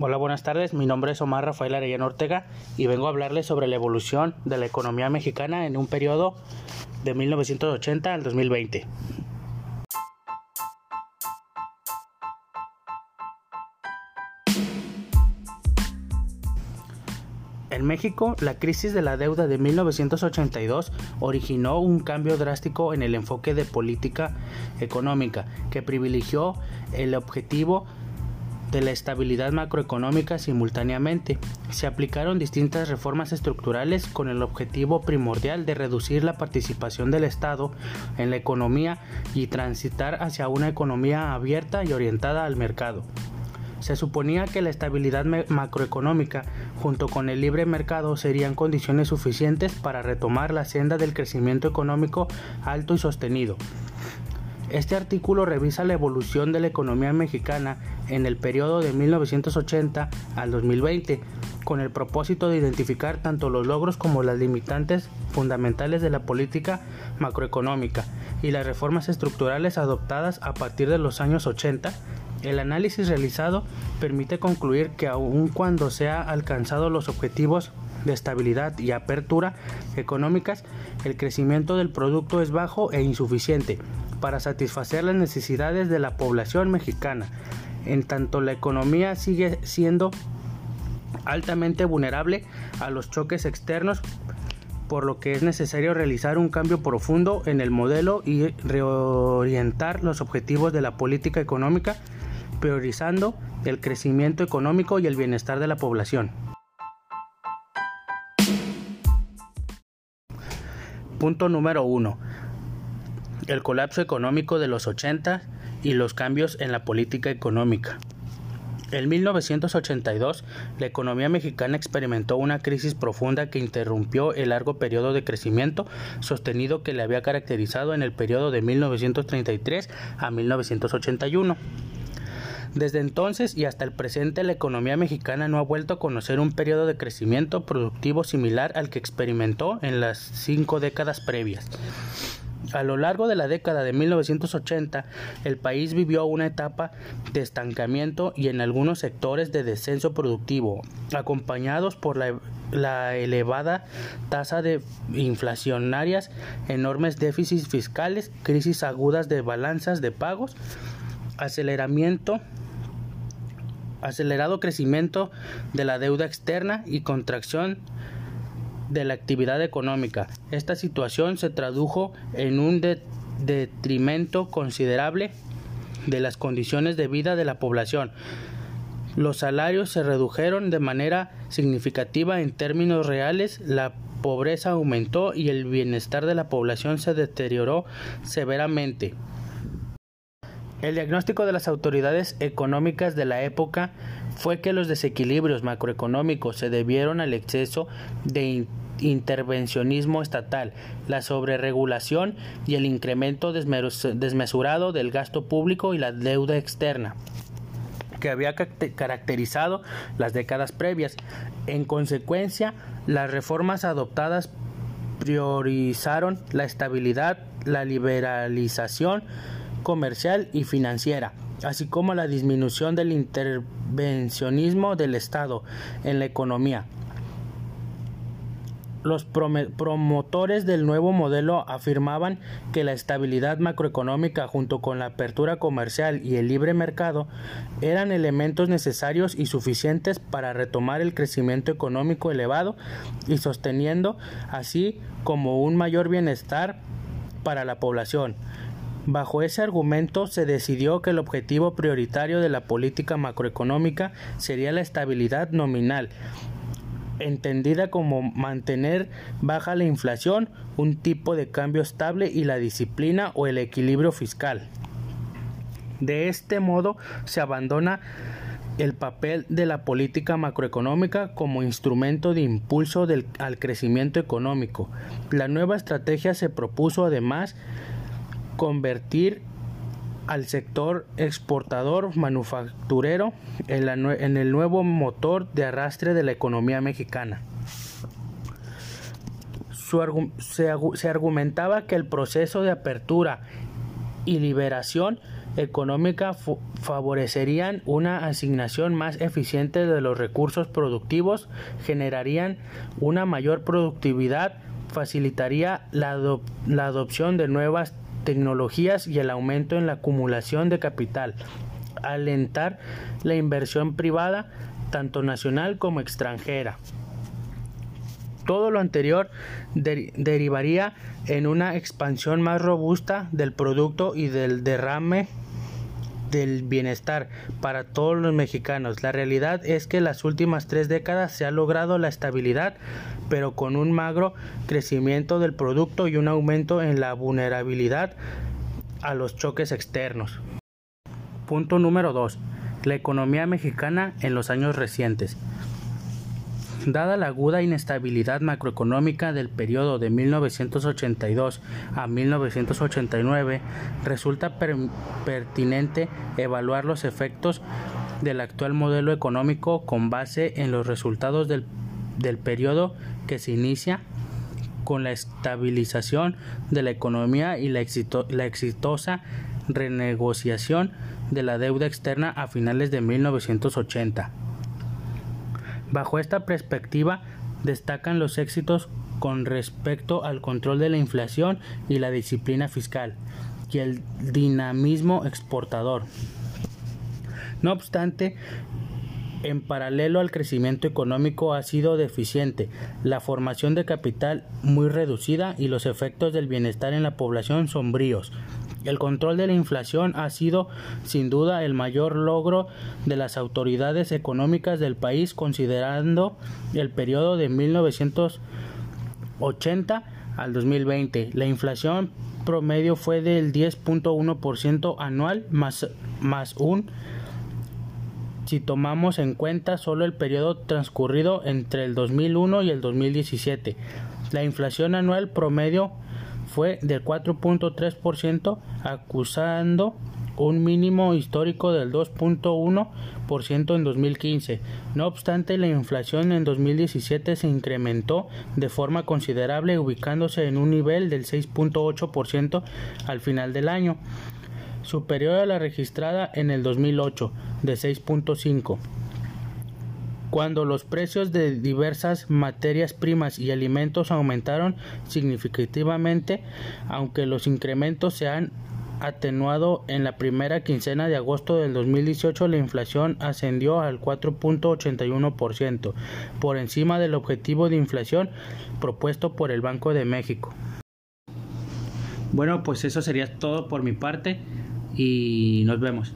Hola, buenas tardes. Mi nombre es Omar Rafael Arellano Ortega y vengo a hablarles sobre la evolución de la economía mexicana en un periodo de 1980 al 2020. En México, la crisis de la deuda de 1982 originó un cambio drástico en el enfoque de política económica que privilegió el objetivo la estabilidad macroeconómica simultáneamente. Se aplicaron distintas reformas estructurales con el objetivo primordial de reducir la participación del Estado en la economía y transitar hacia una economía abierta y orientada al mercado. Se suponía que la estabilidad macroeconómica junto con el libre mercado serían condiciones suficientes para retomar la senda del crecimiento económico alto y sostenido. Este artículo revisa la evolución de la economía mexicana en el periodo de 1980 al 2020, con el propósito de identificar tanto los logros como las limitantes fundamentales de la política macroeconómica y las reformas estructurales adoptadas a partir de los años 80. El análisis realizado permite concluir que aun cuando se han alcanzado los objetivos de estabilidad y apertura económicas, el crecimiento del producto es bajo e insuficiente para satisfacer las necesidades de la población mexicana. En tanto la economía sigue siendo altamente vulnerable a los choques externos, por lo que es necesario realizar un cambio profundo en el modelo y reorientar los objetivos de la política económica, priorizando el crecimiento económico y el bienestar de la población. Punto número 1. El colapso económico de los 80 y los cambios en la política económica. En 1982, la economía mexicana experimentó una crisis profunda que interrumpió el largo periodo de crecimiento sostenido que le había caracterizado en el periodo de 1933 a 1981. Desde entonces y hasta el presente la economía mexicana no ha vuelto a conocer un periodo de crecimiento productivo similar al que experimentó en las cinco décadas previas. A lo largo de la década de 1980, el país vivió una etapa de estancamiento y en algunos sectores de descenso productivo, acompañados por la, elevada tasa de inflacionarias, enormes déficits fiscales, crisis agudas de balanzas de pagos, aceleramiento acelerado crecimiento de la deuda externa y contracción de la actividad económica. Esta situación se tradujo en un detrimento considerable de las condiciones de vida de la población. Los salarios se redujeron de manera significativa en términos reales, la pobreza aumentó y el bienestar de la población se deterioró severamente. El diagnóstico de las autoridades económicas de la época fue que los desequilibrios macroeconómicos se debieron al exceso de intervencionismo estatal, la sobreregulación y el incremento desmesurado del gasto público y la deuda externa que había caracterizado las décadas previas. En consecuencia, las reformas adoptadas priorizaron la estabilidad, la liberalización, comercial y financiera, así como la disminución del intervencionismo del Estado en la economía. Los promotores del nuevo modelo afirmaban que la estabilidad macroeconómica junto con la apertura comercial y el libre mercado eran elementos necesarios y suficientes para retomar el crecimiento económico elevado y sosteniendo así como un mayor bienestar para la población. Bajo ese argumento se decidió que el objetivo prioritario de la política macroeconómica sería la estabilidad nominal, entendida como mantener baja la inflación, un tipo de cambio estable y la disciplina o el equilibrio fiscal. De este modo se abandona el papel de la política macroeconómica como instrumento de impulso al crecimiento económico. La nueva estrategia se propuso además convertir al sector exportador manufacturero en, el nuevo motor de arrastre de la economía mexicana. se, argumentaba que el proceso de apertura y liberación económica favorecerían una asignación más eficiente de los recursos productivos, generarían una mayor productividad, facilitaría la, la adopción de nuevas tecnologías y el aumento en la acumulación de capital, alentar la inversión privada, tanto nacional como extranjera. Todo lo anterior derivaría en una expansión más robusta del producto y del derrame del bienestar para todos los mexicanos. La realidad es que las últimas tres décadas se ha logrado la estabilidad, pero con un magro crecimiento del producto y un aumento en la vulnerabilidad a los choques externos. Punto número 2. La economía mexicana en los años recientes. Dada la aguda inestabilidad macroeconómica del periodo de 1982 a 1989, resulta pertinente evaluar los efectos del actual modelo económico con base en los resultados del, del periodo que se inicia con la estabilización de la economía y la, la exitosa renegociación de la deuda externa a finales de 1980. Bajo esta perspectiva, destacan los éxitos con respecto al control de la inflación y la disciplina fiscal y el dinamismo exportador. No obstante, en paralelo al crecimiento económico ha sido deficiente, la formación de capital muy reducida y los efectos del bienestar en la población sombríos. El control de la inflación ha sido sin duda el mayor logro de las autoridades económicas del país considerando el periodo de 1980 al 2020. La inflación promedio fue del 10.1% anual más, más un si tomamos en cuenta solo el periodo transcurrido entre el 2001 y el 2017. La inflación anual promedio fue del 4.3%, acusando un mínimo histórico del 2.1% en 2015. No obstante, la inflación en 2017 se incrementó de forma considerable, ubicándose en un nivel del 6.8% al final del año, superior a la registrada en el 2008, de 6.5% cuando los precios de diversas materias primas y alimentos aumentaron significativamente, aunque los incrementos se han atenuado en la primera quincena de agosto del 2018 la inflación ascendió al 4.81%, por encima del objetivo de inflación propuesto por el Banco de México. Bueno, pues eso sería todo por mi parte y nos vemos.